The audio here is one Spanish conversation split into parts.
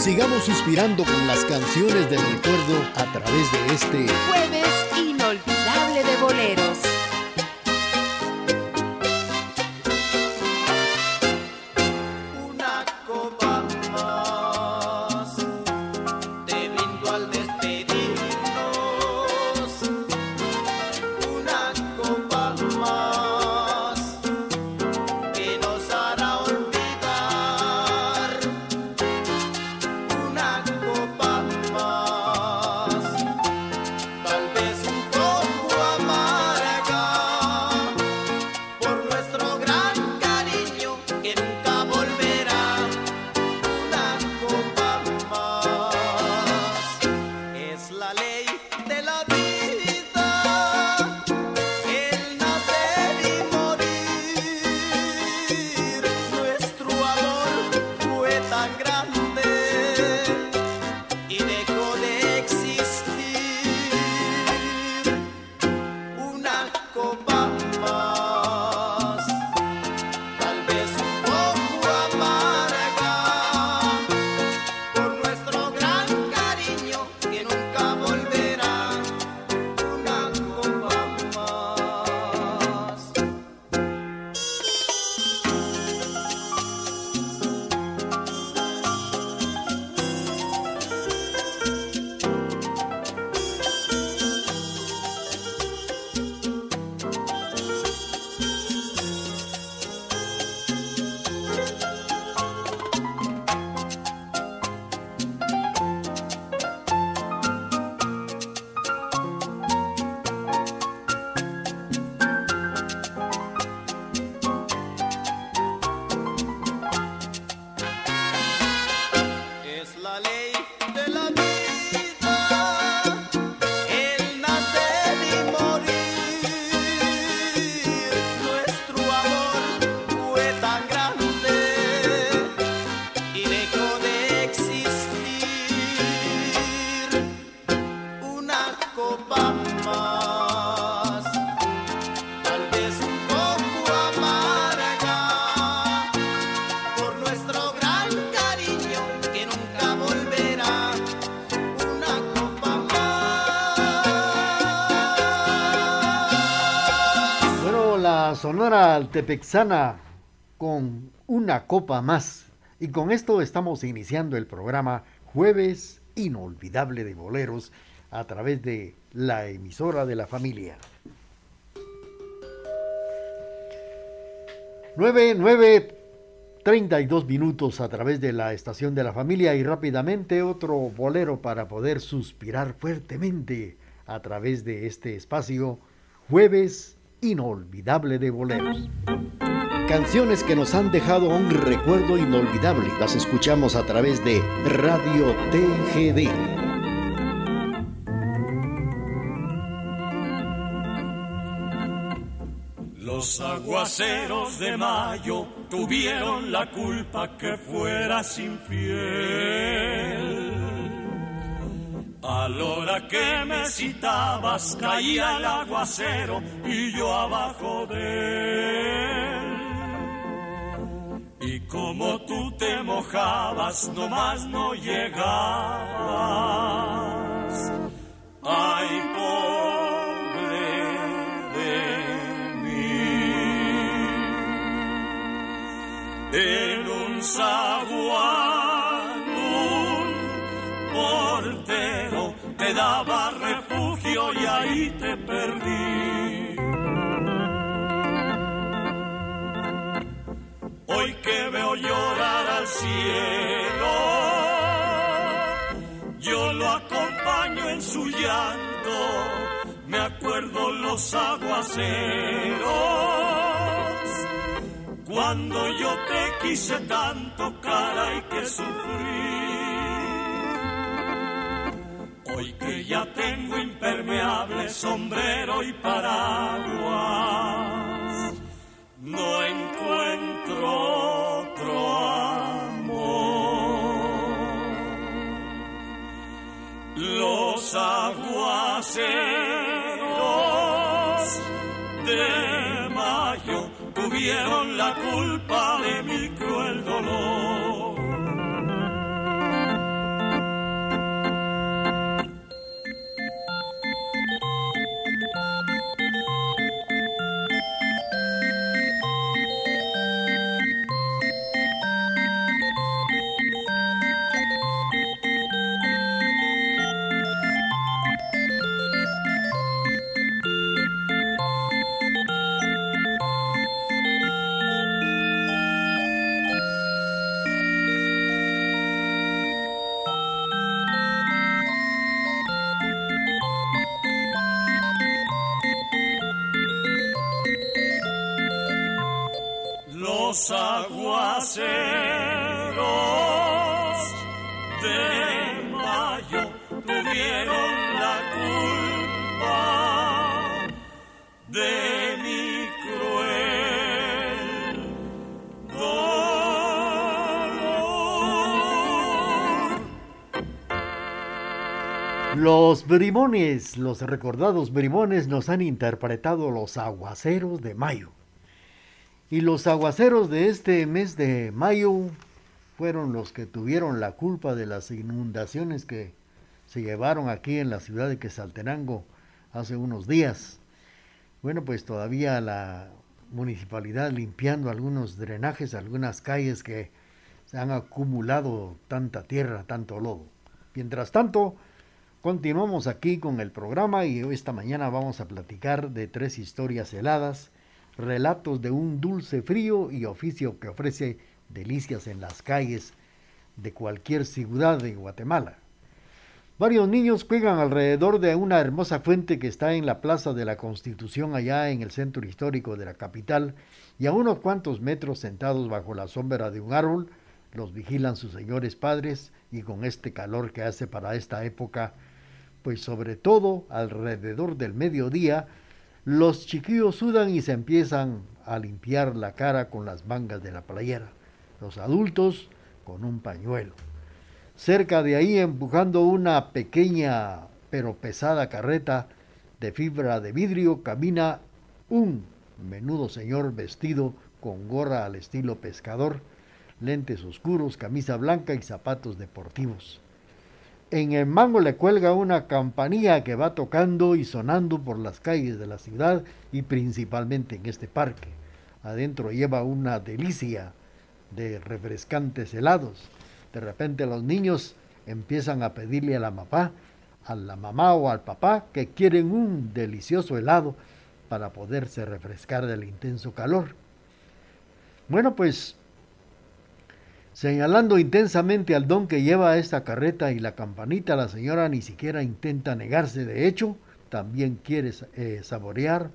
Sigamos suspirando con las canciones del recuerdo a través de este jueves inolvidable de boleros. Sonora Altepexana con una copa más. Y con esto estamos iniciando el programa Jueves Inolvidable de Boleros a través de la emisora de la familia. 9, 9, 32 minutos a través de la estación de la familia y rápidamente otro bolero para poder suspirar fuertemente a través de este espacio Jueves inolvidable de boleros. Canciones que nos han dejado un recuerdo inolvidable. Las escuchamos a través de Radio TGD. Los aguaceros de mayo tuvieron la culpa que fueras infiel a la hora que me citabas caía el aguacero y yo abajo de él. Y como tú te mojabas, nomás no llegabas. Ay, pobre de mí. En un cielo, yo lo acompaño en su llanto, me acuerdo los aguaceros, cuando yo te quise tanto, cara y que sufrí ya tengo impermeable sombrero y paraguas. No encuentro Los aguaceros de mayo tuvieron la culpa de mi cruel dolor. Los aguaceros de mayo tuvieron la culpa de mi cruel dolor. Los brimones, los recordados brimones nos han interpretado los aguaceros de mayo. Y los aguaceros de este mes de mayo fueron los que tuvieron la culpa de las inundaciones que se llevaron aquí en la ciudad de Quesaltenango hace unos días. Bueno, pues todavía la municipalidad limpiando algunos drenajes, algunas calles que se han acumulado tanta tierra, tanto lodo. Mientras tanto, continuamos aquí con el programa y esta mañana vamos a platicar de tres historias heladas relatos de un dulce frío y oficio que ofrece delicias en las calles de cualquier ciudad de Guatemala. Varios niños juegan alrededor de una hermosa fuente que está en la Plaza de la Constitución allá en el centro histórico de la capital y a unos cuantos metros sentados bajo la sombra de un árbol los vigilan sus señores padres y con este calor que hace para esta época, pues sobre todo alrededor del mediodía los chiquillos sudan y se empiezan a limpiar la cara con las mangas de la playera. Los adultos con un pañuelo. Cerca de ahí, empujando una pequeña pero pesada carreta de fibra de vidrio, camina un menudo señor vestido con gorra al estilo pescador, lentes oscuros, camisa blanca y zapatos deportivos. En el mango le cuelga una campanilla que va tocando y sonando por las calles de la ciudad y principalmente en este parque. Adentro lleva una delicia de refrescantes helados. De repente los niños empiezan a pedirle a la mamá, a la mamá o al papá que quieren un delicioso helado para poderse refrescar del intenso calor. Bueno, pues Señalando intensamente al don que lleva esta carreta y la campanita, la señora ni siquiera intenta negarse. De hecho, también quiere eh, saborear,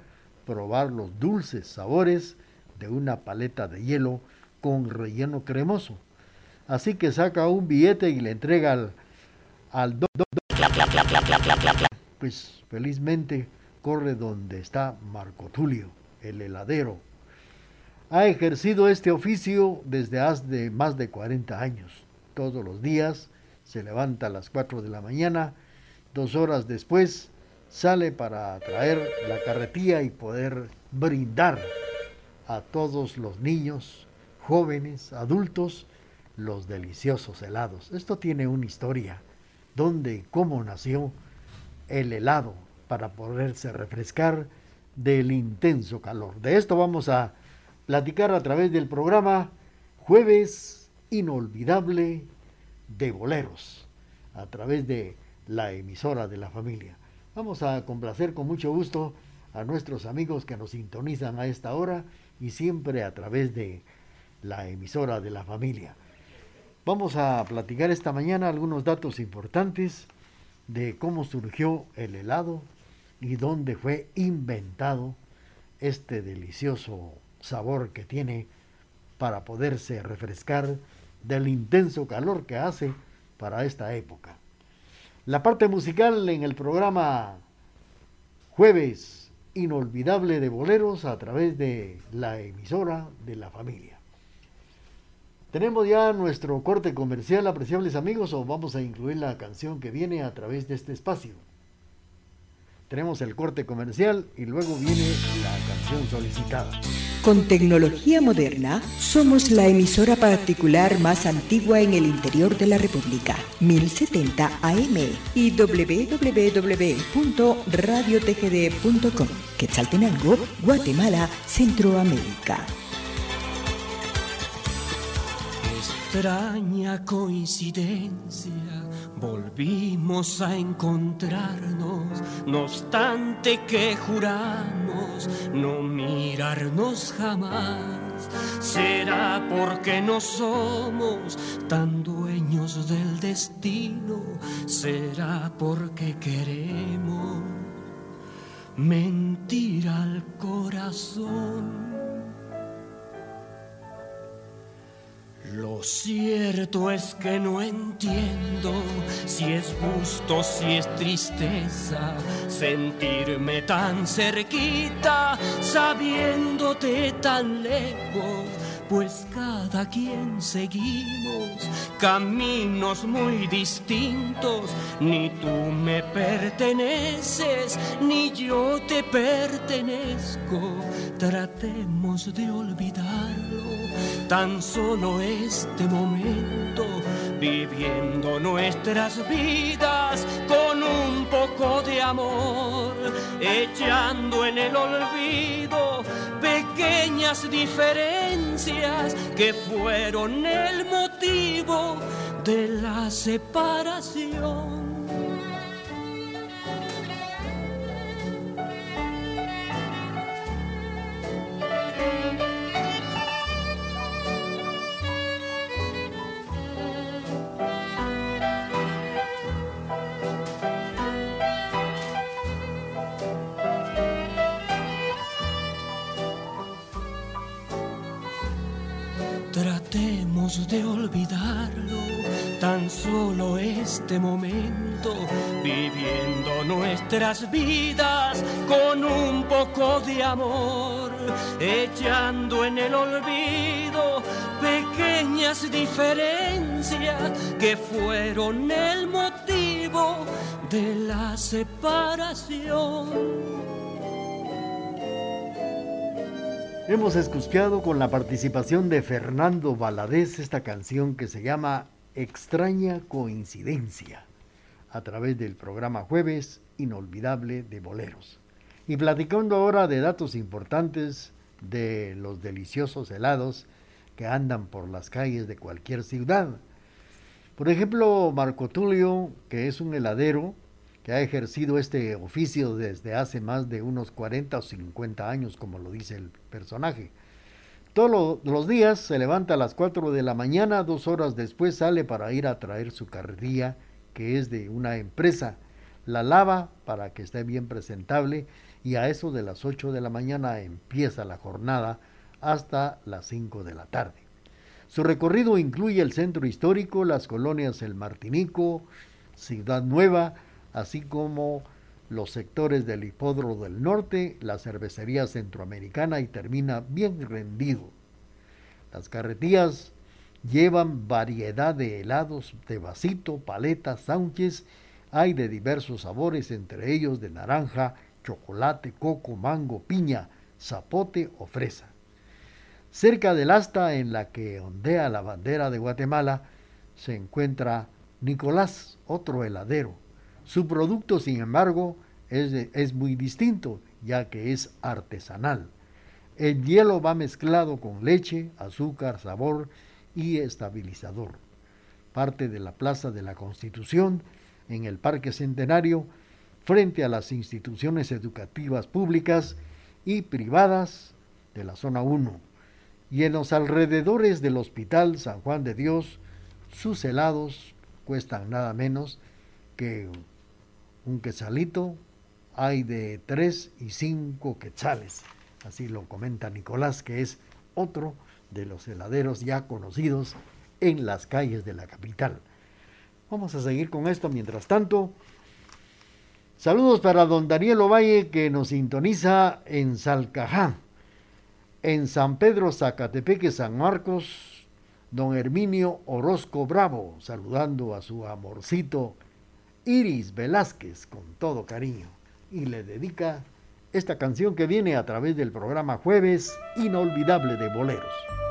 probar los dulces sabores de una paleta de hielo con relleno cremoso. Así que saca un billete y le entrega al, al don. Pues felizmente corre donde está Marco Tulio, el heladero, ha ejercido este oficio desde hace más de 40 años. Todos los días se levanta a las 4 de la mañana, dos horas después sale para traer la carretilla y poder brindar a todos los niños, jóvenes, adultos, los deliciosos helados. Esto tiene una historia, dónde y cómo nació el helado para poderse refrescar del intenso calor. De esto vamos a platicar a través del programa Jueves Inolvidable de Boleros, a través de la emisora de la familia. Vamos a complacer con mucho gusto a nuestros amigos que nos sintonizan a esta hora y siempre a través de la emisora de la familia. Vamos a platicar esta mañana algunos datos importantes de cómo surgió el helado y dónde fue inventado este delicioso sabor que tiene para poderse refrescar del intenso calor que hace para esta época. La parte musical en el programa Jueves Inolvidable de Boleros a través de la emisora de la familia. Tenemos ya nuestro corte comercial, apreciables amigos, o vamos a incluir la canción que viene a través de este espacio. Tenemos el corte comercial y luego viene la canción solicitada. Con tecnología moderna, somos la emisora particular más antigua en el interior de la República, 1070 AM y www.radiotgd.com, Quetzaltenango, Guatemala, Centroamérica. Extraña coincidencia Volvimos a encontrarnos, no obstante que juramos no mirarnos jamás. Será porque no somos tan dueños del destino, será porque queremos mentir al corazón. Lo cierto es que no entiendo si es gusto, si es tristeza sentirme tan cerquita, sabiéndote tan lejos pues cada quien seguimos caminos muy distintos. Ni tú me perteneces, ni yo te pertenezco. Tratemos de olvidarlo, tan solo este momento, viviendo nuestras vidas con un poco de amor, echando en el olvido pequeñas diferencias que fueron el motivo de la separación. De olvidarlo, tan solo este momento, viviendo nuestras vidas con un poco de amor, echando en el olvido pequeñas diferencias que fueron el motivo de la separación. Hemos escuchado con la participación de Fernando Valadez esta canción que se llama Extraña Coincidencia a través del programa Jueves Inolvidable de Boleros. Y platicando ahora de datos importantes de los deliciosos helados que andan por las calles de cualquier ciudad. Por ejemplo, Marco Tulio, que es un heladero, que ha ejercido este oficio desde hace más de unos 40 o 50 años, como lo dice el personaje. Todos los días se levanta a las 4 de la mañana, dos horas después sale para ir a traer su carretilla, que es de una empresa. La lava para que esté bien presentable y a eso de las 8 de la mañana empieza la jornada hasta las 5 de la tarde. Su recorrido incluye el centro histórico, las colonias El Martinico, Ciudad Nueva, así como los sectores del hipódromo del norte, la cervecería centroamericana y termina bien rendido. Las carretillas llevan variedad de helados de vasito, paletas, sándwiches, hay de diversos sabores, entre ellos de naranja, chocolate, coco, mango, piña, zapote o fresa. Cerca del asta en la que ondea la bandera de Guatemala se encuentra Nicolás, otro heladero, su producto, sin embargo, es, es muy distinto, ya que es artesanal. El hielo va mezclado con leche, azúcar, sabor y estabilizador. Parte de la Plaza de la Constitución, en el Parque Centenario, frente a las instituciones educativas públicas y privadas de la Zona 1. Y en los alrededores del Hospital San Juan de Dios, sus helados cuestan nada menos que un quetzalito hay de tres y cinco quetzales. Así lo comenta Nicolás, que es otro de los heladeros ya conocidos en las calles de la capital. Vamos a seguir con esto mientras tanto. Saludos para don Daniel Ovalle que nos sintoniza en Salcajá, en San Pedro, Zacatepeque, San Marcos, don Herminio Orozco Bravo, saludando a su amorcito Iris Velázquez con todo cariño y le dedica esta canción que viene a través del programa Jueves Inolvidable de Boleros.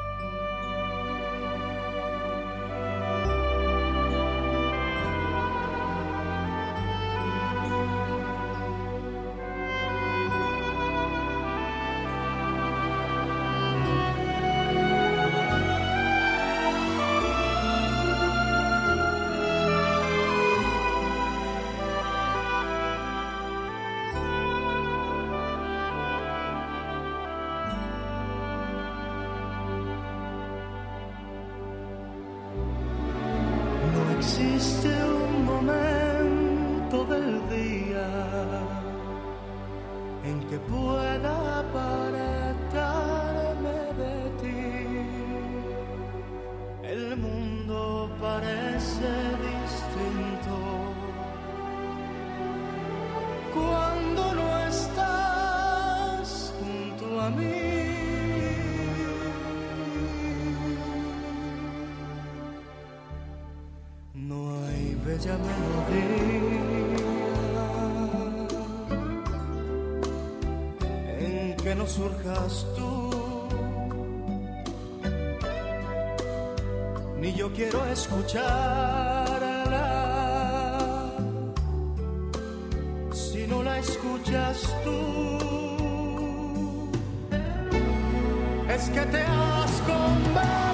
escuchas tú es que te has convertido.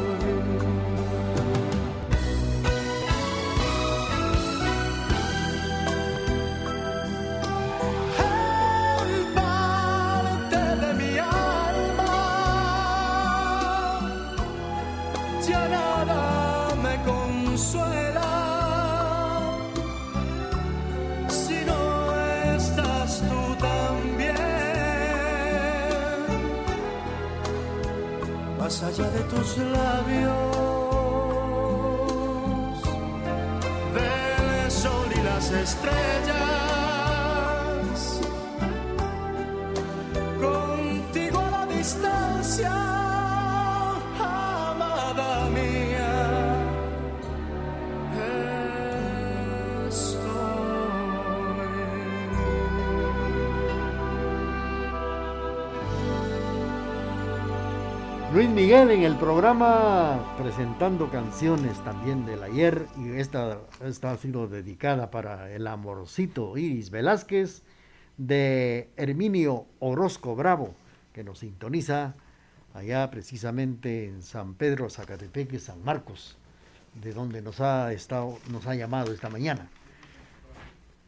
de tus labios, del sol y las estrellas. Luis Miguel en el programa presentando canciones también del ayer y esta, esta ha sido dedicada para el amorcito Iris Velázquez de Herminio Orozco Bravo que nos sintoniza allá precisamente en San Pedro, Zacatepeque, San Marcos, de donde nos ha estado, nos ha llamado esta mañana.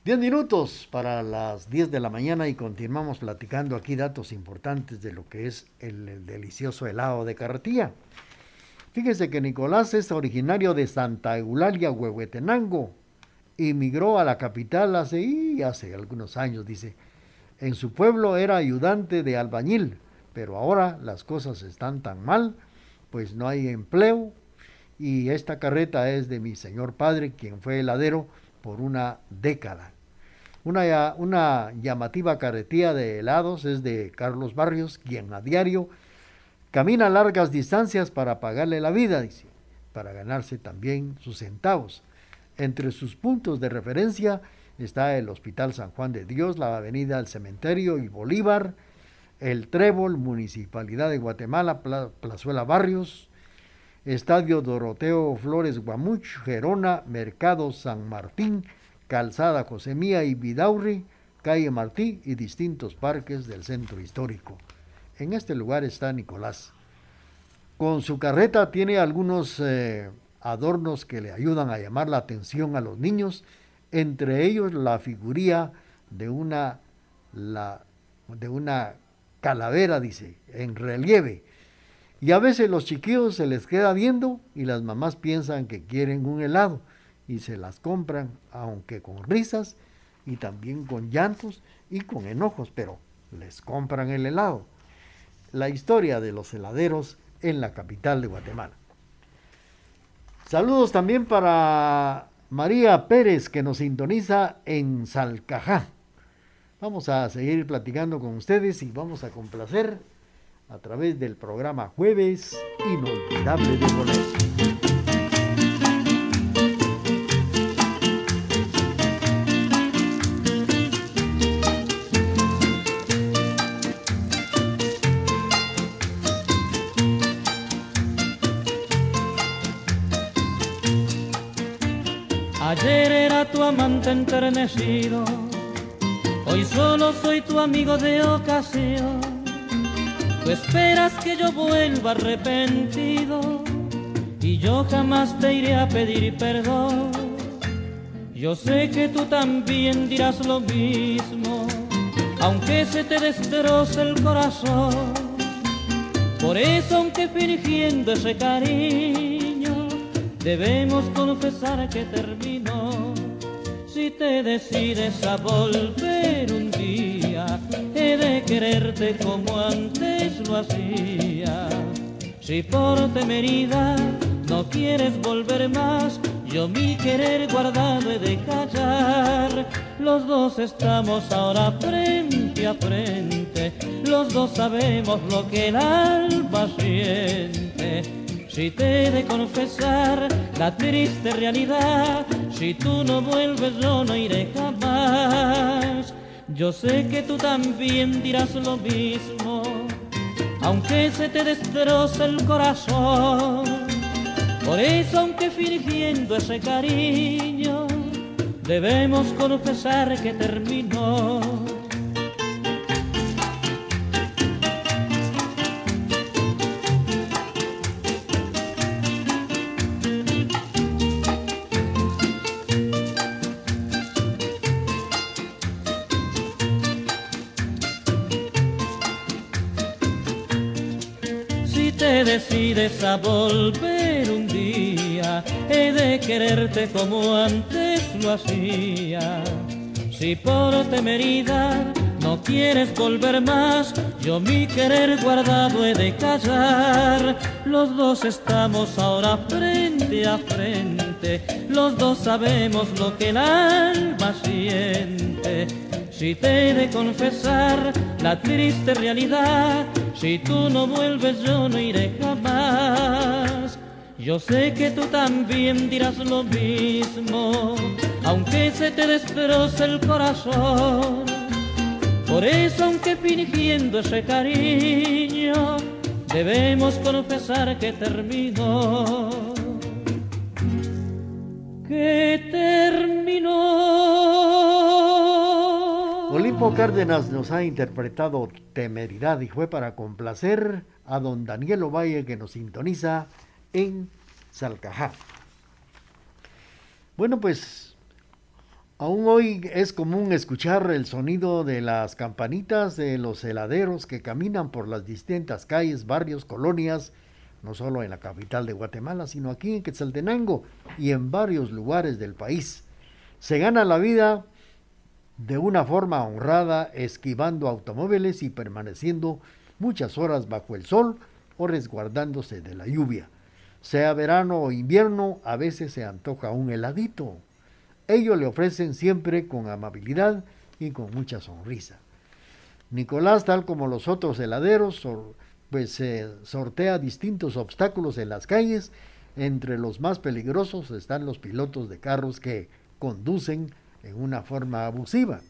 10 minutos para las 10 de la mañana y continuamos platicando aquí datos importantes de lo que es el, delicioso helado de carretilla. Fíjese que Nicolás es originario de Santa Eulalia, Huehuetenango. Emigró a la capital hace, hace algunos años, dice. En su pueblo era ayudante de albañil, pero ahora las cosas están tan mal, pues no hay empleo y esta carreta es de mi señor padre, quien fue heladero por una década. Una, llamativa carretilla de helados es de Carlos Barrios, quien a diario camina largas distancias para pagarle la vida, dice, para ganarse también sus centavos. Entre sus puntos de referencia está el Hospital San Juan de Dios, la Avenida del Cementerio y Bolívar, el Trébol, Municipalidad de Guatemala, Plazuela Barrios, Estadio Doroteo Flores Guamuch, Gerona, Mercado San Martín, Calzada Josemía y Vidaurri, Calle Martí y distintos parques del centro histórico. En este lugar está Nicolás. Con su carreta tiene algunos eh, adornos que le ayudan a llamar la atención a los niños, entre ellos la figuría de una, de una calavera, dice, en relieve. Y a veces los chiquillos se les queda viendo y las mamás piensan que quieren un helado y se las compran, aunque con risas y también con llantos y con enojos, pero les compran el helado. La historia de los heladeros en la capital de Guatemala. Saludos también para María Pérez que nos sintoniza en Salcajá. Vamos a seguir platicando con ustedes y vamos a complacer a través del programa Jueves Inolvidable de Bolero. amante enternecido. Hoy solo soy tu amigo de ocasión. Tú esperas que yo vuelva arrepentido y yo jamás te iré a pedir perdón. Yo sé que tú también dirás lo mismo, aunque se te destroce el corazón. Por eso, aunque fingiendo ese cariño, debemos confesar que terminó si te decides a volver un día, he de quererte como antes lo. Si por temeridad no quieres volver más, yo mi querer guardado he de callar. Los dos estamos ahora frente a frente, los dos sabemos lo que el alma siente si te he de confesar la triste realidad, si tú no vuelves yo no iré jamás. Yo sé que tú también dirás lo mismo, aunque se te destroce el corazón. Por eso, aunque fingiendo ese cariño, debemos confesar que terminó a volver un día, he de quererte como antes lo hacía. Si por temeridad no quieres volver más, yo mi querer guardado he de callar. Los dos estamos ahora frente a frente, los dos sabemos lo que el alma siente. Si te he de confesar la triste realidad, si tú no vuelves yo no iré jamás. Yo sé que tú también dirás lo mismo, aunque se te destroce el corazón. Por eso, aunque fingiendo ese cariño, debemos confesar que terminó. Que terminó. Cárdenas nos ha interpretado Temeridad y fue para complacer a don Daniel Ovalle que nos sintoniza en Salcajá. Bueno, pues aún hoy es común escuchar el sonido de las campanitas de los heladeros que caminan por las distintas calles, barrios, colonias, no solo en la capital de Guatemala, sino aquí en Quetzaltenango y en varios lugares del país. Se gana la vida de una forma honrada, esquivando automóviles y permaneciendo muchas horas bajo el sol o resguardándose de la lluvia. Sea verano o invierno, a veces se antoja un heladito. Ellos le ofrecen siempre con amabilidad y con mucha sonrisa. Nicolás, tal como los otros heladeros, pues se sortea distintos obstáculos en las calles. Entre los más peligrosos están los pilotos de carros que conducen en una forma abusiva.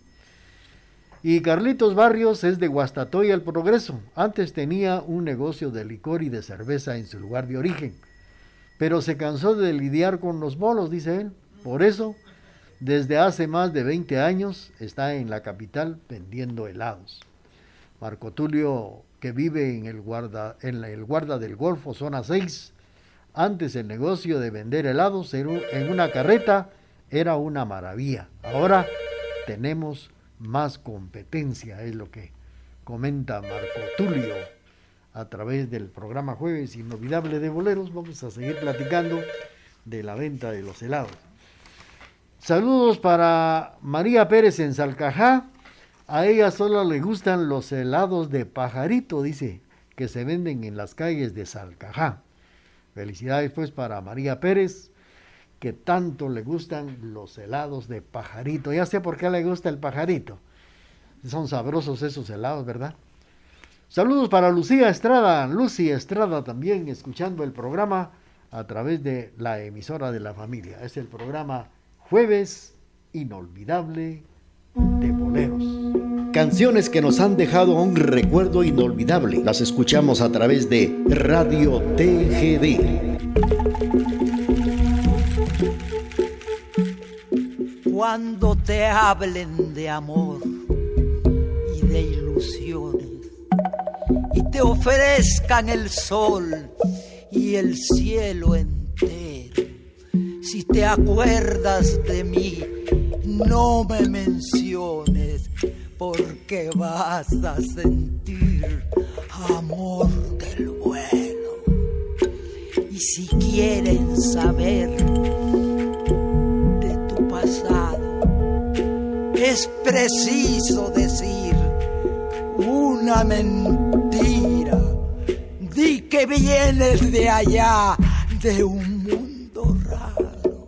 Y Carlitos Barrios es de Guastatoya el Progreso. Antes tenía un negocio de licor y de cerveza en su lugar de origen. pero se cansó de lidiar con los bolos, dice él. Por eso, desde hace más de 20 años está en la capital vendiendo helados. Marco Tulio, que vive en el guarda, en el guarda del Golfo, zona 6, antes el negocio de vender helados en una carreta era una maravilla. Ahora tenemos más competencia, es lo que comenta Marco Tulio a través del programa Jueves Inolvidable de Boleros. Vamos a seguir platicando de la venta de los helados. Saludos para María Pérez en Salcajá. A ella solo le gustan los helados de pajarito, dice, que se venden en las calles de Salcajá. Felicidades pues para María Pérez, que tanto le gustan los helados de pajarito. Ya sé por qué le gusta el pajarito. Son sabrosos esos helados, ¿verdad? Saludos para Lucía Estrada, Lucy Estrada también escuchando el programa a través de la emisora de la familia. Es el programa Jueves Inolvidable de Boleros. Canciones que nos han dejado un recuerdo inolvidable. Las escuchamos a través de Radio TGD. Cuando te hablen de amor y de ilusiones y te ofrezcan el sol y el cielo entero. Si te acuerdas de mí, no me menciones, porque vas a sentir amor del bueno. Y si quieren saber de tu pasado, es preciso decir una mentira. Di que vienes de allá, de un mundo raro,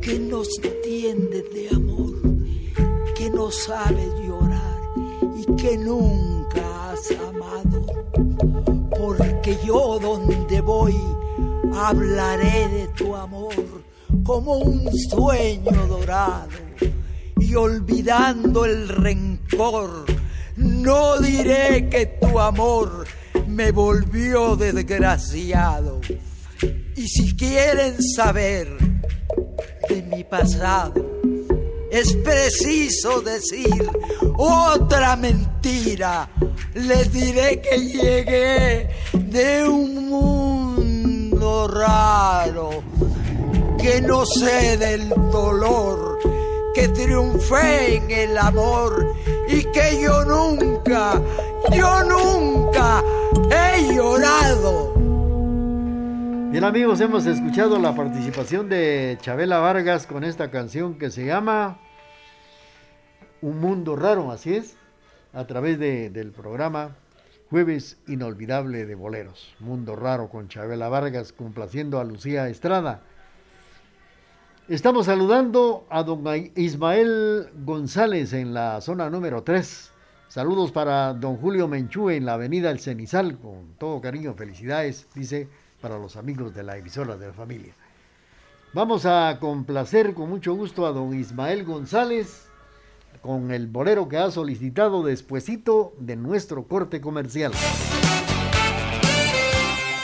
que no entiende de amor, que no sabe llorar y que nunca has amado. Porque yo donde voy hablaré de tu amor como un sueño dorado olvidando el rencor no diré que tu amor me volvió desgraciado. Y si quieren saber de mi pasado, es preciso decir otra mentira. Les diré que llegué de un mundo raro, que no sé del dolor, que triunfé en el amor y que yo nunca, yo nunca he llorado. Bien amigos, hemos escuchado la participación de Chabela Vargas con esta canción que se llama Un Mundo Raro, así es, a través de, del programa Jueves Inolvidable de Boleros. Mundo Raro con Chabela Vargas, complaciendo a Lucía Estrada. Estamos saludando a don Ismael González en la zona número 3. Saludos para don Julio Menchú en la avenida El Cenizal, con todo cariño, felicidades, dice, para los amigos de la emisora de la familia. Vamos a complacer con mucho gusto a don Ismael González con el bolero que ha solicitado despuesito de nuestro corte comercial.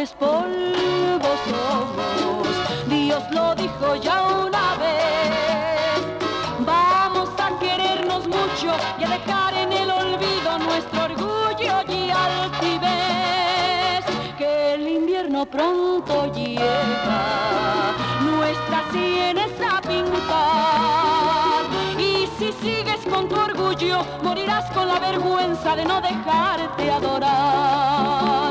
eres polvo somos, Dios lo dijo ya una vez. Vamos a querernos mucho y a dejar en el olvido nuestro orgullo y altivez, que el invierno pronto llega, nuestras sienes a pintar. Y si sigues con tu orgullo, morirás con la vergüenza de no dejarte adorar.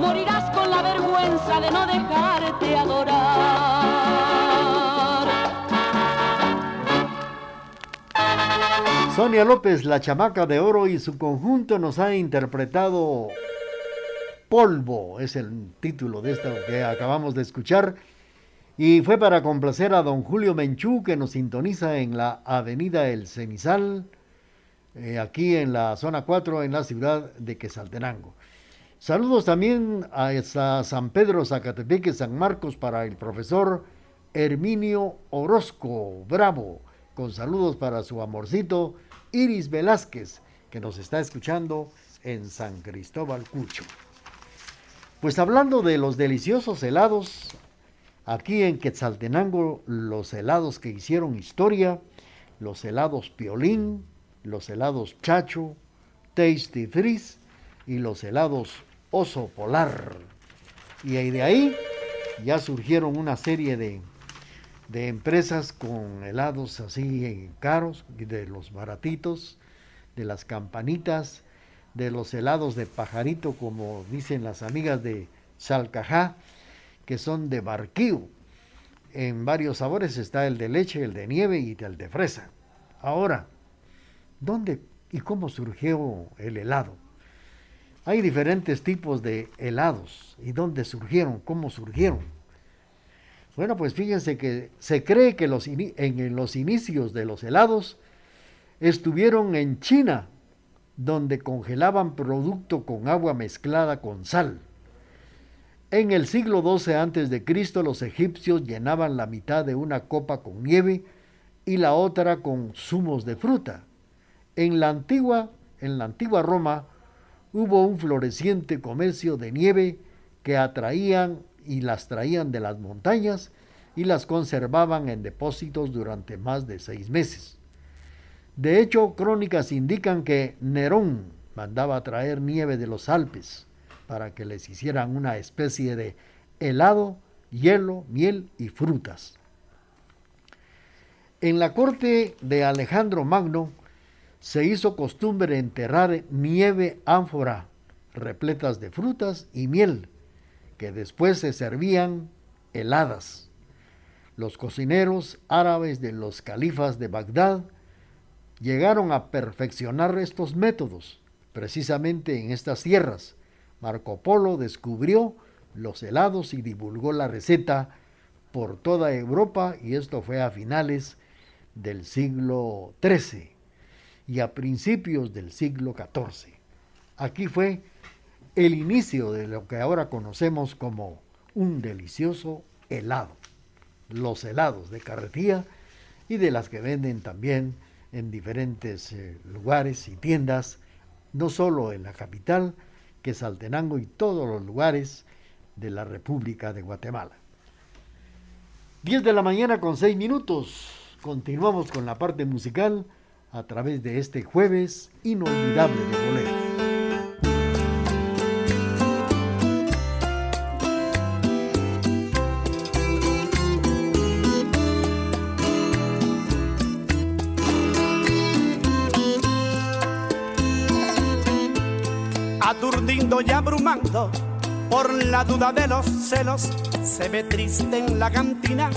Morirás con la vergüenza de no dejarte adorar. Sonia López, la chamaca de oro y su conjunto nos ha interpretado Polvo, es el título de esto que acabamos de escuchar. Y fue para complacer a don Julio Menchú que nos sintoniza en la avenida El Cenizal, eh, aquí en la zona 4, en la ciudad de Quesaltenango. Saludos también a, San Pedro, Zacatepeque, San Marcos para el profesor Herminio Orozco, bravo, con saludos para su amorcito Iris Velázquez, que nos está escuchando en San Cristóbal Cucho. Pues hablando de los deliciosos helados, aquí en Quetzaltenango los helados que hicieron historia, los helados Piolín, los helados Chacho, Tasty Freeze y los helados Oso Polar. Y de ahí ya surgieron una serie de de empresas con helados así caros, de los baratitos, de las campanitas, de los helados de pajarito, como dicen las amigas de Salcajá, que son de barquío. En varios sabores está el de leche, el de nieve y el de fresa. Ahora, ¿dónde y cómo surgió el helado? Hay diferentes tipos de helados. ¿Y dónde surgieron? ¿Cómo surgieron? Bueno, pues fíjense que se cree que los en los inicios de los helados estuvieron en China, donde congelaban producto con agua mezclada con sal. En el siglo XII a.C., los egipcios llenaban la mitad de una copa con nieve y la otra con zumos de fruta. En la antigua, en la antigua Roma hubo un floreciente comercio de nieve que atraían y las traían de las montañas y las conservaban en depósitos durante más de seis meses. De hecho, crónicas indican que Nerón mandaba traer nieve de los Alpes para que les hicieran una especie de helado, hielo, miel y frutas. En la corte de Alejandro Magno se hizo costumbre enterrar nieve ánfora repletas de frutas y miel que después se servían heladas. Los cocineros árabes de los califas de Bagdad llegaron a perfeccionar estos métodos. Precisamente en estas tierras, Marco Polo descubrió los helados y divulgó la receta por toda Europa y esto fue a finales del siglo XIII y a principios del siglo XIV. Aquí fue el inicio de lo que ahora conocemos como un delicioso helado. Los helados de carretilla y de las que venden también en diferentes eh, lugares y tiendas, no solo en la capital, que es Altenango y todos los lugares de la República de Guatemala. 10 de la mañana con 6 minutos. Continuamos con la parte musical a través de este jueves inolvidable de boleros. aturdido y abrumando por la duda de los celos, se ve triste en la cantina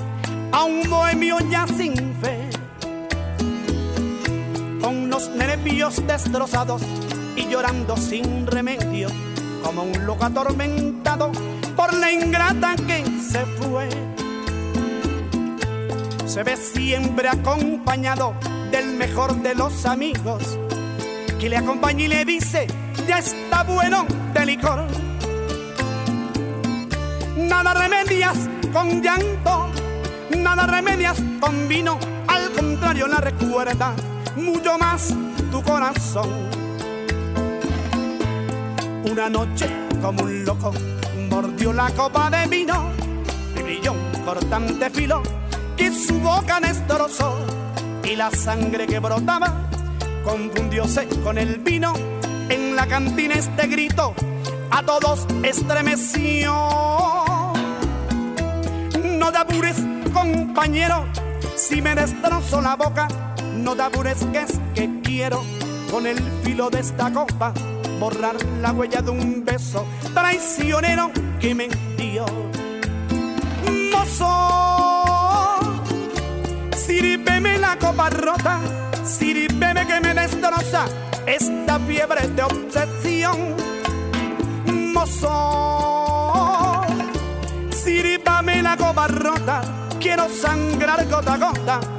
a un bohemio ya sin fe los nervios destrozados y llorando sin remedio, como un loco atormentado por la ingrata que se fue. Se ve siempre acompañado del mejor de los amigos, que le acompaña y le dice, ya está bueno de licor. Nada remedias con llanto, nada remedias con vino, al contrario la recuerda mucho más tu corazón. Una noche como un loco mordió la copa de vino y brilló un cortante filo que su boca destrozó y la sangre que brotaba confundióse con el vino. En la cantina este grito a todos estremeció. No te apures, compañero, si me destrozo la boca, no te apures que quiero con el filo de esta copa borrar la huella de un beso traicionero que me dio. Mozo, sirveme la copa rota, sirveme que me destroza esta fiebre de obsesión. Mozo, sirvame la copa rota, quiero sangrar gota a gota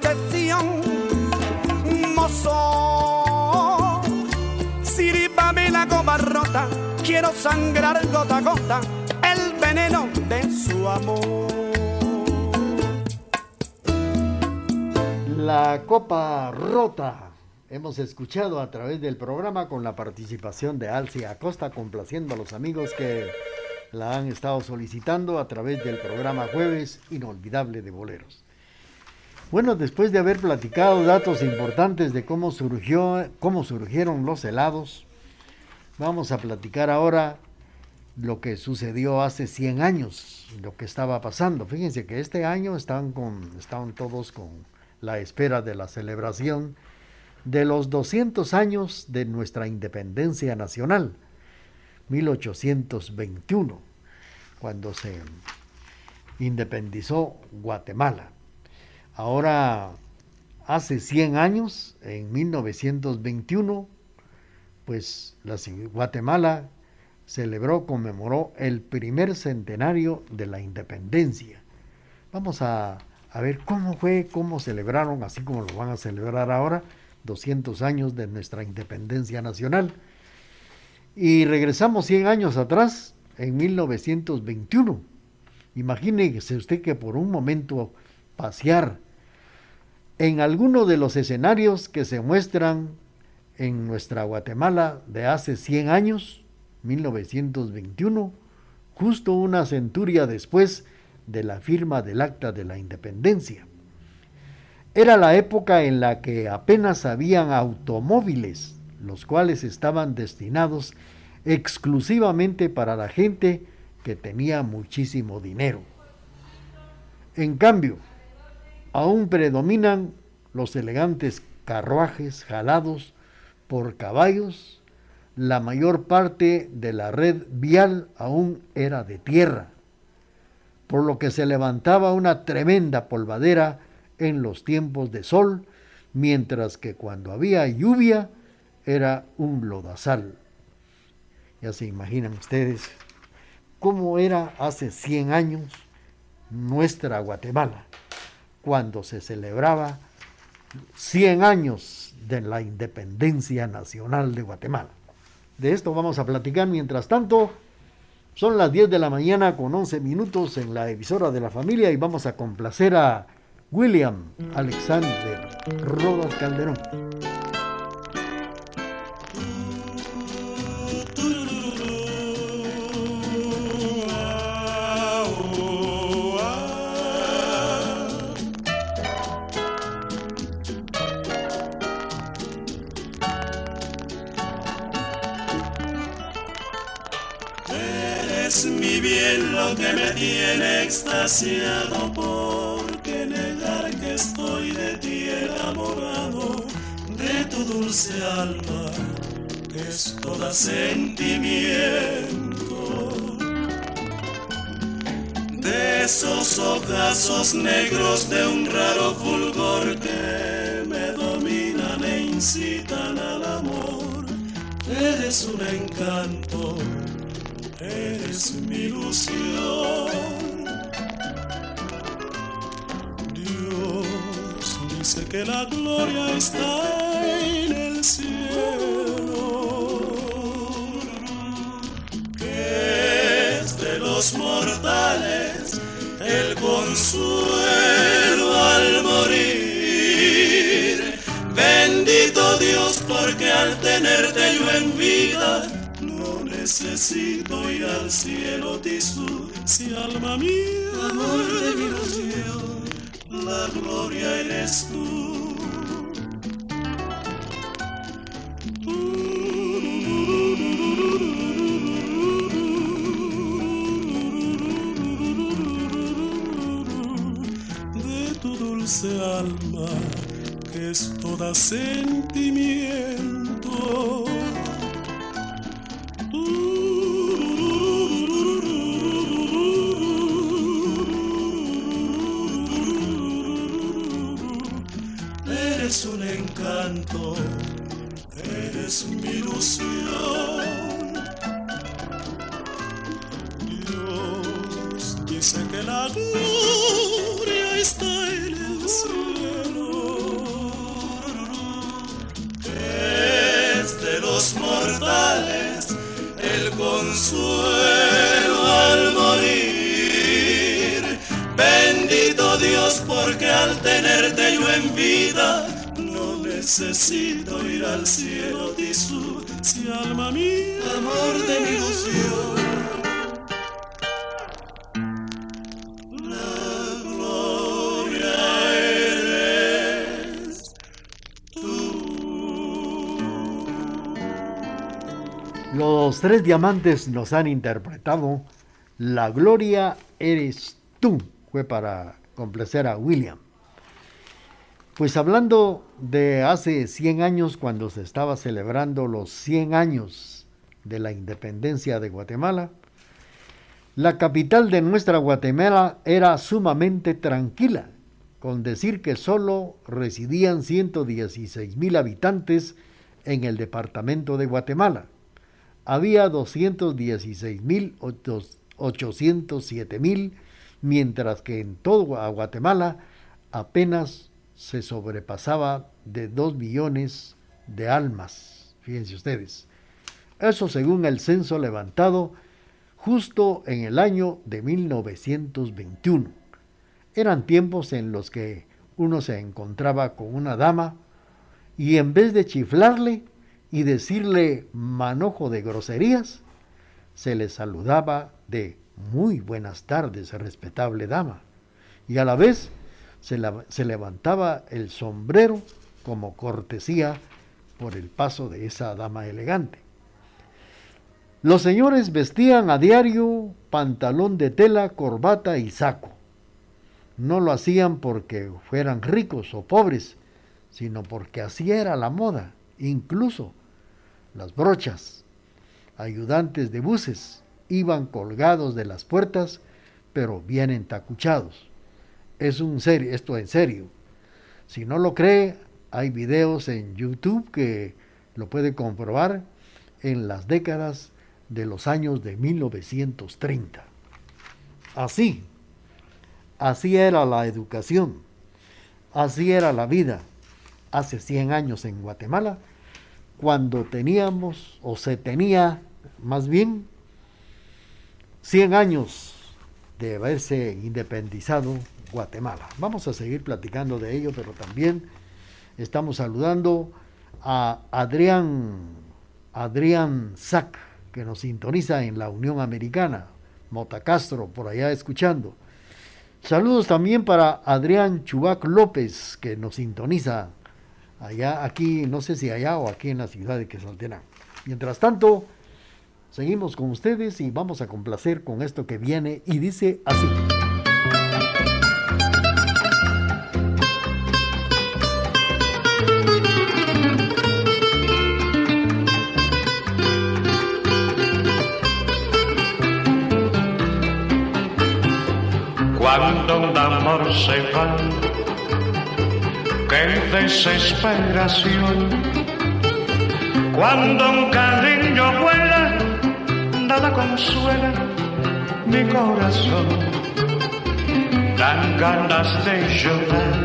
La copa rota, quiero sangrar gota gota el veneno de su amor. La copa rota. Hemos escuchado a través del programa con la participación de Alcia Acosta, complaciendo a los amigos que la han estado solicitando a través del programa Jueves Inolvidable de Boleros. Bueno, después de haber platicado datos importantes de cómo surgió, cómo surgieron los helados, vamos a platicar ahora lo que sucedió hace 100 años, lo que estaba pasando. Fíjense que este año están con, estaban todos con la espera de la celebración de los 200 años de nuestra independencia nacional. 1821, cuando se independizó Guatemala. Ahora, hace 100 años, en 1921, pues la Guatemala celebró, conmemoró el primer centenario de la independencia. Vamos a, a, ver cómo fue, cómo celebraron, así como lo van a celebrar ahora, 200 años de nuestra independencia nacional. Y regresamos 100 años atrás, en 1921. Imagínese usted que por un momento pasear en alguno de los escenarios que se muestran en nuestra Guatemala de hace 100 años, 1921, justo una centuria después de la firma del Acta de la Independencia. Era la época en la que apenas habían automóviles los cuales estaban destinados exclusivamente para la gente que tenía muchísimo dinero. En cambio, aún predominan los elegantes carruajes jalados por caballos, la mayor parte de la red vial aún era de tierra, por lo que se levantaba una tremenda polvadera en los tiempos de sol, mientras que cuando había lluvia era un lodazal. Ya se imaginan ustedes cómo era hace 100 años nuestra Guatemala, cuando se celebraba 100 años de la independencia nacional de Guatemala. De esto vamos a platicar mientras tanto. Son las 10 de la mañana con 11 minutos en la emisora de la familia y vamos a complacer a William Alexander Rodas Calderón. Tiene extasiado porque negar que estoy de ti enamorado, de tu dulce alma, que es toda sentimiento. De esos ojazos negros de un raro fulgor que me dominan e incitan al amor, eres un encanto eres mi ilusión. Dios dice que la gloria está en el cielo, que es de los mortales el consuelo al morir. Bendito Dios porque al tenerte yo en vida, necesito ir al cielo, Tisú, si alma mía, amor de mi ilusión, la gloria eres tú. Dice que la gloria está en el cielo. Es de los mortales el consuelo al morir. Bendito Dios porque al tenerte yo en vida no necesito ir al cielo, Tres diamantes nos han interpretado La gloria eres tú. Fue para complacer a William. Pues hablando de hace 100 años, cuando se estaba celebrando los 100 años de la independencia de Guatemala, la capital de nuestra Guatemala era sumamente tranquila, con decir que solo residían 116 mil habitantes en el departamento de Guatemala. Había 216 mil 807 mil, mientras que en todo Guatemala apenas se sobrepasaba de 2 millones de almas. Fíjense ustedes. Eso según el censo levantado justo en el año de 1921. Eran tiempos en los que uno se encontraba con una dama y en vez de chiflarle y decirle manojo de groserías, se le saludaba de muy buenas tardes, respetable dama, y a la vez se, la, se levantaba el sombrero como cortesía por el paso de esa dama elegante. Los señores vestían a diario pantalón de tela, corbata y saco. No lo hacían porque fueran ricos o pobres, sino porque así era la moda. Incluso las brochas, ayudantes de buses, iban colgados de las puertas, pero bien entacuchados. Es un serio, esto en serio. Si no lo cree, hay videos en YouTube que lo puede comprobar en las décadas de los años de 1930. Así, así era la educación, así era la vida hace 100 años en Guatemala, cuando teníamos, o se tenía más bien, 100 años de haberse independizado Guatemala. Vamos a seguir platicando de ello, pero también estamos saludando a Adrián, Adrián Sac, que nos sintoniza en la Unión Americana, Mota Castro, por allá escuchando. Saludos también para Adrián Chubac López, que nos sintoniza allá, aquí, no sé si allá o aquí en la ciudad de Quesaltenango. Mientras tanto, Seguimos con ustedes y vamos a complacer con esto que viene y dice así. Cuando un amor se va, qué desesperación. Cuando un cariño vuela, nada consuela mi corazón. Dan ganas de llorar,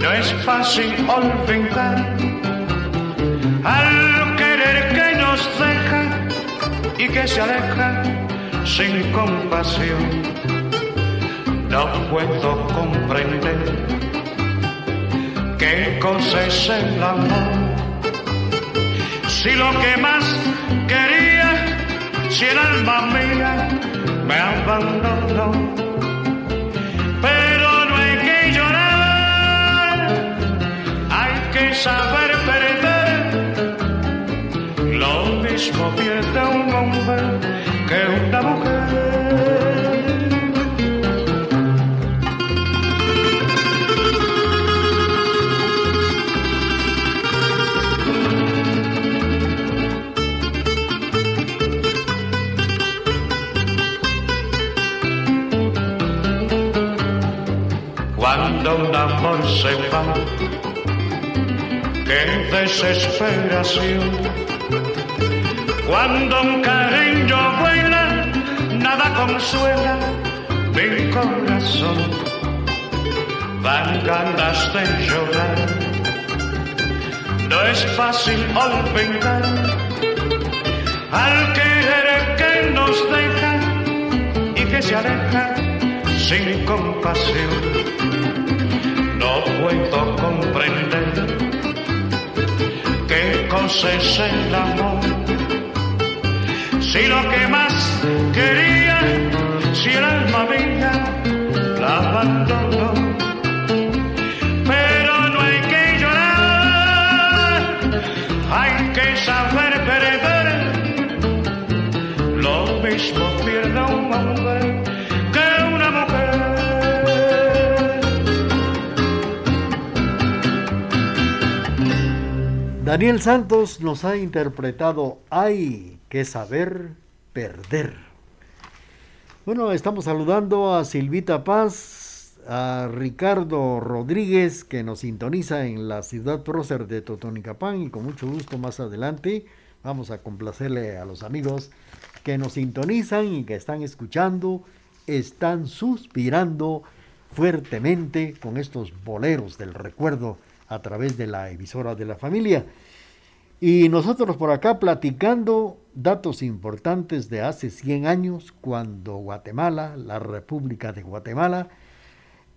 no es fácil olvidar al querer que nos deja y que se aleja sin compasión. No puedo comprender qué cosa es el amor. Si lo que más quería, si el alma mía me abandonó. Pero no hay que llorar, hay que saber perder. Lo mismo pierde un hombre que una mujer. Un amor se va. Qué desesperación. Cuando un cariño vuela, nada consuela mi corazón. Van ganas de llorar. No es fácil olvidar al querer que nos deja y que se aleja sin compasión puedo comprender qué cosa es el amor. Si lo que más quería, si el alma mía la abandonó. Pero no hay que llorar, hay que saber perder. Lo mismo pierde un hombre Daniel Santos nos ha interpretado Hay que saber perder. Bueno, estamos saludando a Silvita Paz, a Ricardo Rodríguez, que nos sintoniza en la ciudad prócer de Totonicapán, y con mucho gusto más adelante vamos a complacerle a los amigos que nos sintonizan y que están escuchando, están suspirando fuertemente con estos boleros del recuerdo a través de la emisora de la familia. Y nosotros por acá platicando datos importantes de hace 100 años, cuando Guatemala, la República de Guatemala,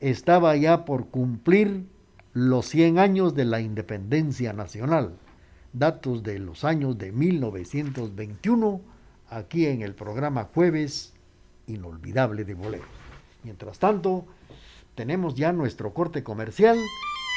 estaba ya por cumplir los 100 años de la independencia nacional. Datos de los años de 1921, aquí en el programa Jueves Inolvidable de Bolero. Mientras tanto, tenemos ya nuestro corte comercial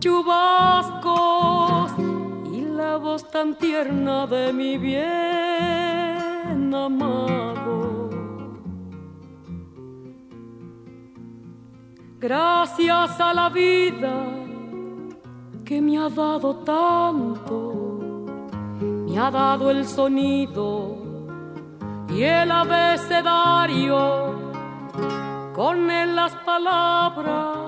chubascos y la voz tan tierna de mi bien amado. Gracias a la vida que me ha dado tanto, me ha dado el sonido y el abecedario, con él las palabras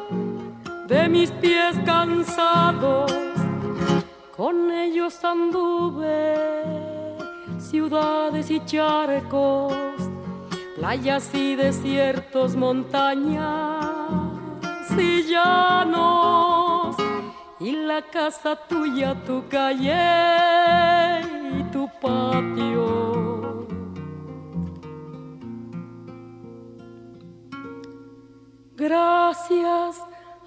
de mis pies cansados, con ellos anduve ciudades y charcos, playas y desiertos, montañas y llanos y la casa tuya, tu calle y tu patio. Gracias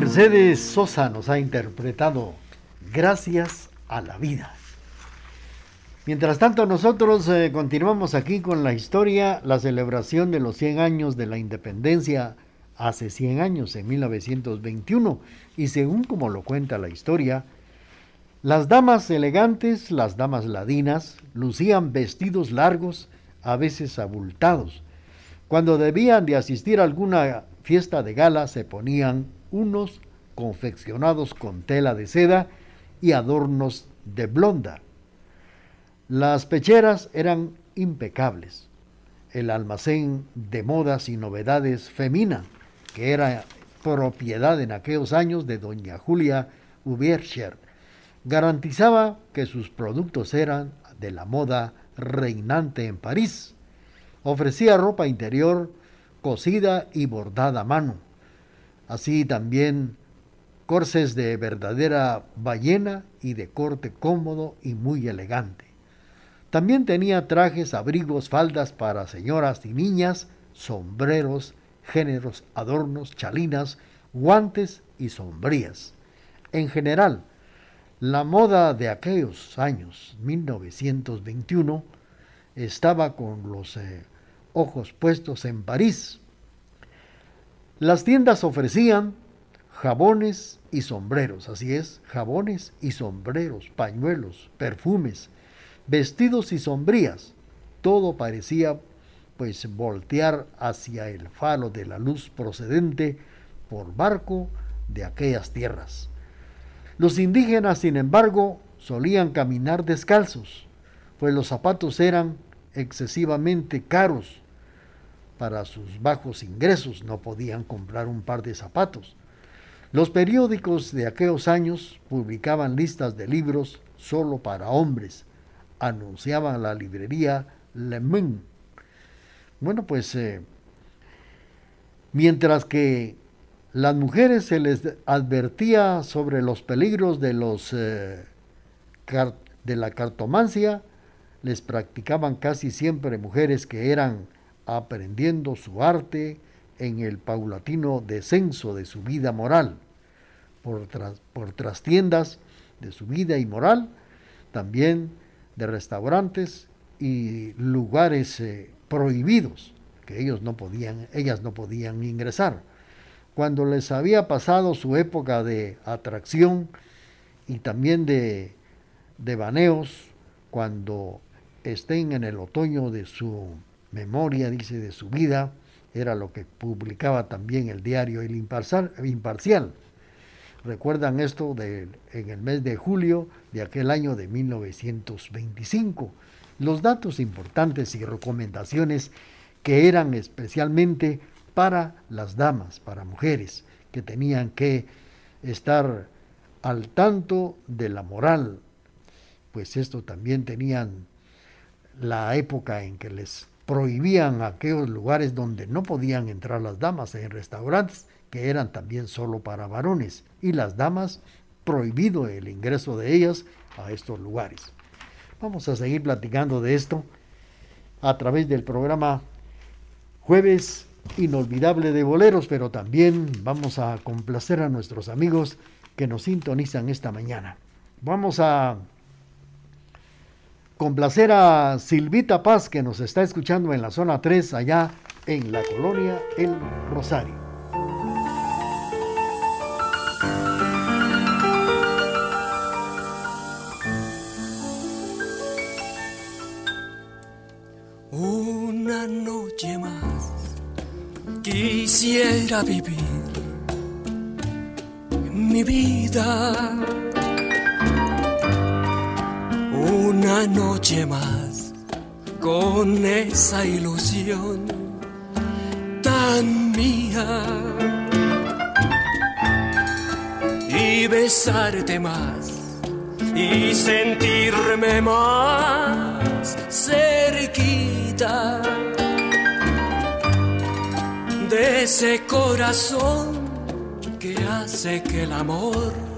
Mercedes Sosa nos ha interpretado Gracias a la vida. Mientras tanto, nosotros eh, continuamos aquí con la historia, la celebración de los 100 años de la independencia hace 100 años, en 1921, y según como lo cuenta la historia, las damas elegantes, las damas ladinas, lucían vestidos largos, a veces abultados. Cuando debían de asistir a alguna fiesta de gala, se ponían unos confeccionados con tela de seda y adornos de blonda. Las pecheras eran impecables. El almacén de modas y novedades femina que era propiedad en aquellos años de doña Julia Ubierscher, garantizaba que sus productos eran de la moda reinante en París. Ofrecía ropa interior cosida y bordada a mano, así también corses de verdadera ballena y de corte cómodo y muy elegante. También tenía trajes, abrigos, faldas para señoras y niñas, sombreros, géneros, adornos, chalinas, guantes y sombrías. En general, la moda de aquellos años, 1921, estaba con los eh, ojos puestos en París. Las tiendas ofrecían jabones y sombreros, así es, jabones y sombreros, pañuelos, perfumes, vestidos y sombrías. Todo parecía pues voltear hacia el falo de la luz procedente por barco de aquellas tierras. Los indígenas, sin embargo, solían caminar descalzos, pues los zapatos eran excesivamente caros para sus bajos ingresos, no podían comprar un par de zapatos. Los periódicos de aquellos años publicaban listas de libros solo para hombres, anunciaban la librería Le Monde. Bueno, pues eh, mientras que las mujeres se les advertía sobre los peligros de los eh, de la cartomancia, les practicaban casi siempre mujeres que eran aprendiendo su arte en el paulatino descenso de su vida moral, por, por trastiendas de su vida y moral, también de restaurantes y lugares eh, prohibidos que ellos no podían, ellas no podían ingresar. Cuando les había pasado su época de atracción y también de, de baneos, cuando estén en el otoño de su memoria, dice, de su vida, era lo que publicaba también el diario El Imparcial. Recuerdan esto en el mes de julio de aquel año de 1925. Los datos importantes y recomendaciones que eran especialmente para las damas, para mujeres, que tenían que estar al tanto de la moral, pues esto también tenían la época en que les prohibían aquellos lugares donde no podían entrar las damas en restaurantes que eran también solo para varones y las damas prohibido el ingreso de ellas a estos lugares. Vamos a seguir platicando de esto a través del programa Jueves Inolvidable de Boleros, pero también vamos a complacer a nuestros amigos que nos sintonizan esta mañana. Vamos a complacer a Silvita Paz, que nos está escuchando en la zona 3, allá en la colonia El Rosario. Una noche más quisiera vivir mi vida una noche más con esa ilusión tan mía. Y besarte más y sentirme más cerquita de ese corazón que hace que el amor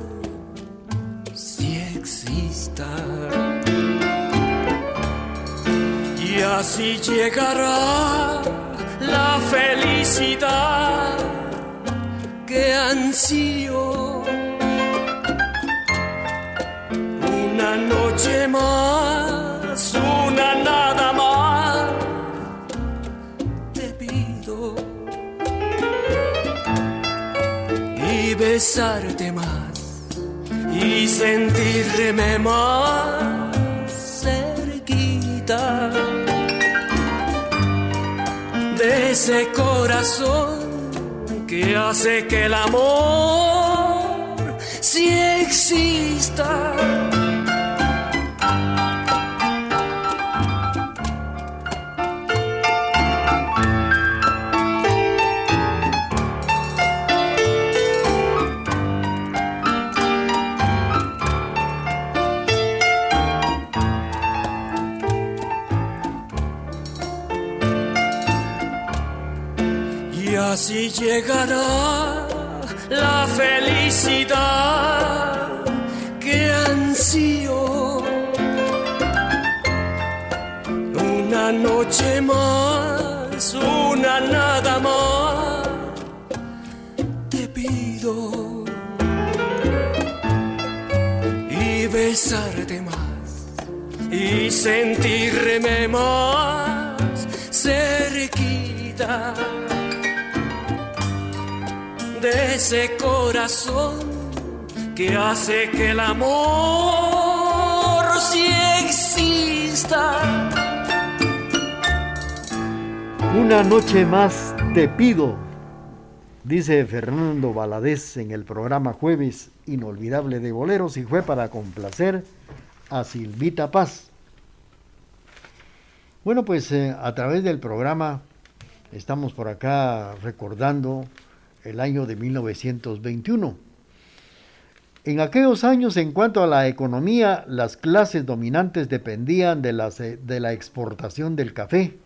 Y así llegará la felicidad que ansío. Una noche más, una nada más, te pido. Y besarte más y sentirme más cerquita de ese corazón que hace que el amor sí exista. Llegará la felicidad que ansío. Una noche más, una nada más, te pido. Y besarte más, y sentirme más cerquita de ese corazón que hace que el amor sí exista. Una noche más te pido, dice Fernando Valadez en el programa Jueves Inolvidable de Boleros y fue para complacer a Silvita Paz. Bueno, pues eh, a través del programa estamos por acá recordando el año de 1921. En aquellos años, en cuanto a la economía, las clases dominantes dependían de, eh, la exportación del café.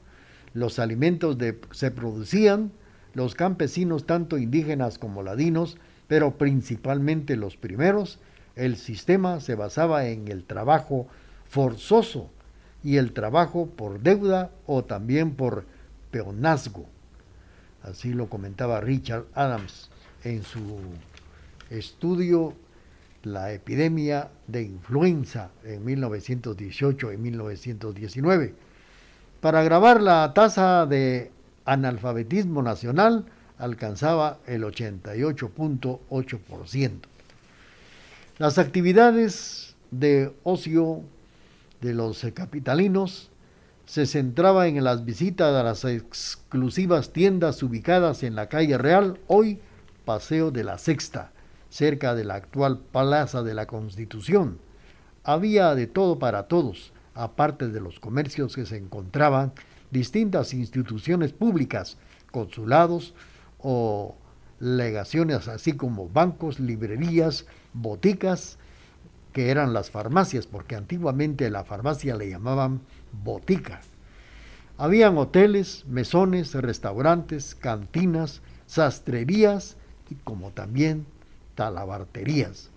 Los alimentos se producían, los campesinos, tanto indígenas como ladinos, pero principalmente los primeros, el sistema se basaba en el trabajo forzoso y el trabajo por deuda o también por peonazgo. Así lo comentaba Richard Adams en su estudio La epidemia de influenza en 1918 y 1919. Para agravar la tasa de analfabetismo nacional alcanzaba el 88.8%. Las actividades de ocio de los capitalinos se centraba en las visitas a las exclusivas tiendas ubicadas en la calle Real, hoy Paseo de la Sexta, cerca de la actual Plaza de la Constitución. Había de todo para todos, aparte de los comercios que se encontraban distintas instituciones públicas, consulados o legaciones, así como bancos, librerías, boticas, que eran las farmacias, porque antiguamente la farmacia le llamaban botica. Habían hoteles, mesones, restaurantes, cantinas, sastrerías y como también talabarterías.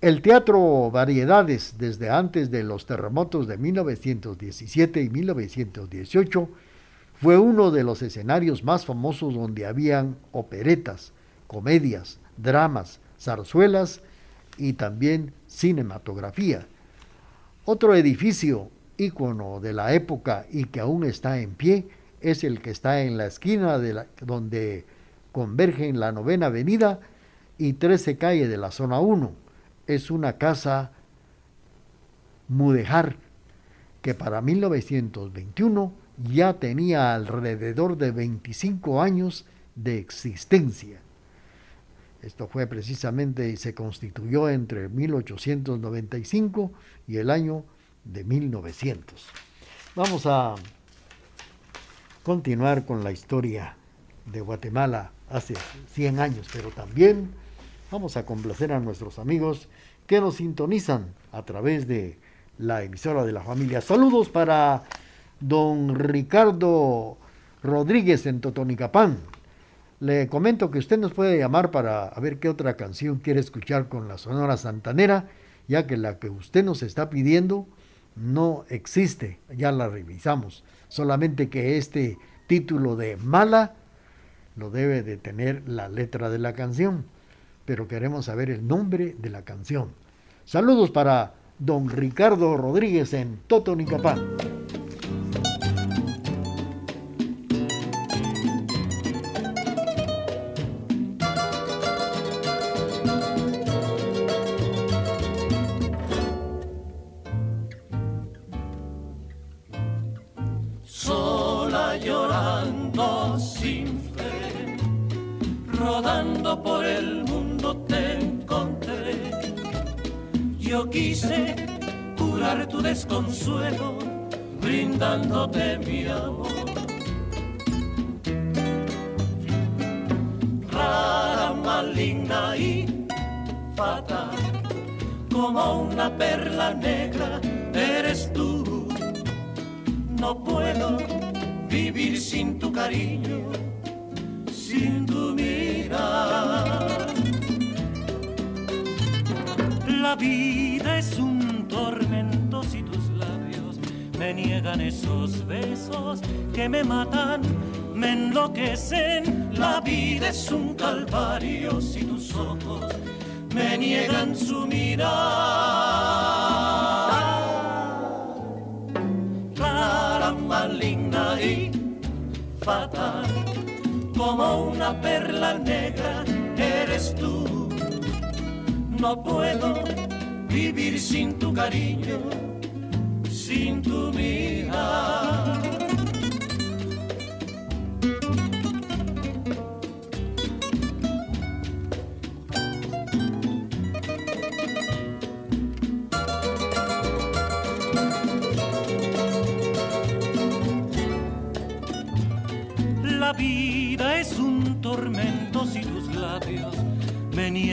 El teatro Variedades, desde antes de los terremotos de 1917 y 1918, fue uno de los escenarios más famosos donde habían operetas, comedias, dramas, zarzuelas y también cinematografía. Otro edificio ícono de la época y que aún está en pie es el que está en la esquina de la, donde convergen la novena avenida y 13 calle de la zona 1. Es una casa mudejar que para 1921 ya tenía alrededor de 25 años de existencia. Esto fue precisamente y se constituyó entre 1895 y el año de 1900. Vamos a continuar con la historia de Guatemala hace 100 años, pero también vamos a complacer a nuestros amigos que nos sintonizan a través de la emisora de la familia. Saludos para don Ricardo Rodríguez en Totonicapán, le comento que usted nos puede llamar para ver qué otra canción quiere escuchar con la Sonora Santanera, ya que la que usted nos está pidiendo no existe, ya la revisamos. Solamente que este título de Mala lo debe de tener la letra de la canción, pero queremos saber el nombre de la canción. Saludos para don Ricardo Rodríguez en Totonicapán. Me matan, me enloquecen. La vida es un calvario si tus ojos me niegan su mirada. Clara, maligna y fatal, como una perla negra eres tú no puedo vivir sin tu cariño, sin tu mirada.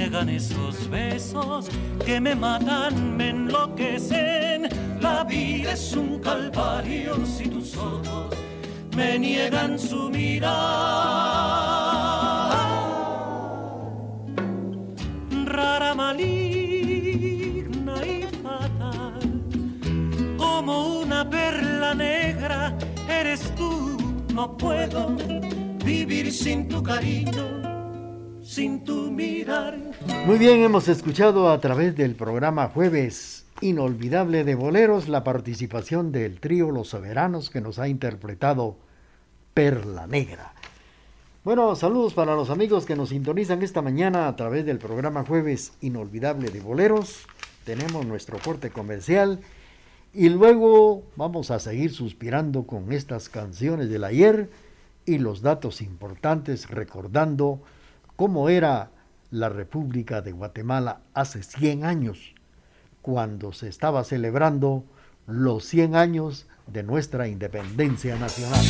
Me niegan esos besos que me matan, me enloquecen. La vida es un calvario si tus ojos me niegan su mirada. Rara, maligna y fatal, como una perla negra eres tú. No puedo vivir sin tu cariño sin tu mirar. Muy bien, hemos escuchado a través del programa Jueves Inolvidable de Boleros la participación del trío Los Soberanos que nos ha interpretado Perla Negra. Bueno, saludos para los amigos que nos sintonizan esta mañana a través del programa Jueves Inolvidable de Boleros. Tenemos nuestro corte comercial y luego vamos a seguir suspirando con estas canciones del ayer y los datos importantes recordando cómo era la República de Guatemala hace 100 años, cuando se estaba celebrando los 100 años de nuestra independencia nacional.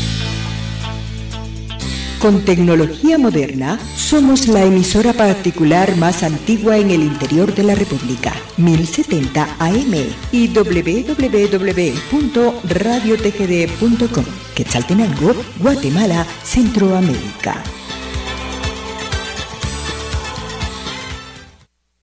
Con tecnología moderna, somos la emisora particular más antigua en el interior de la República, 1070 AM y www.radiotgd.com. Quetzaltenango, Guatemala, Centroamérica.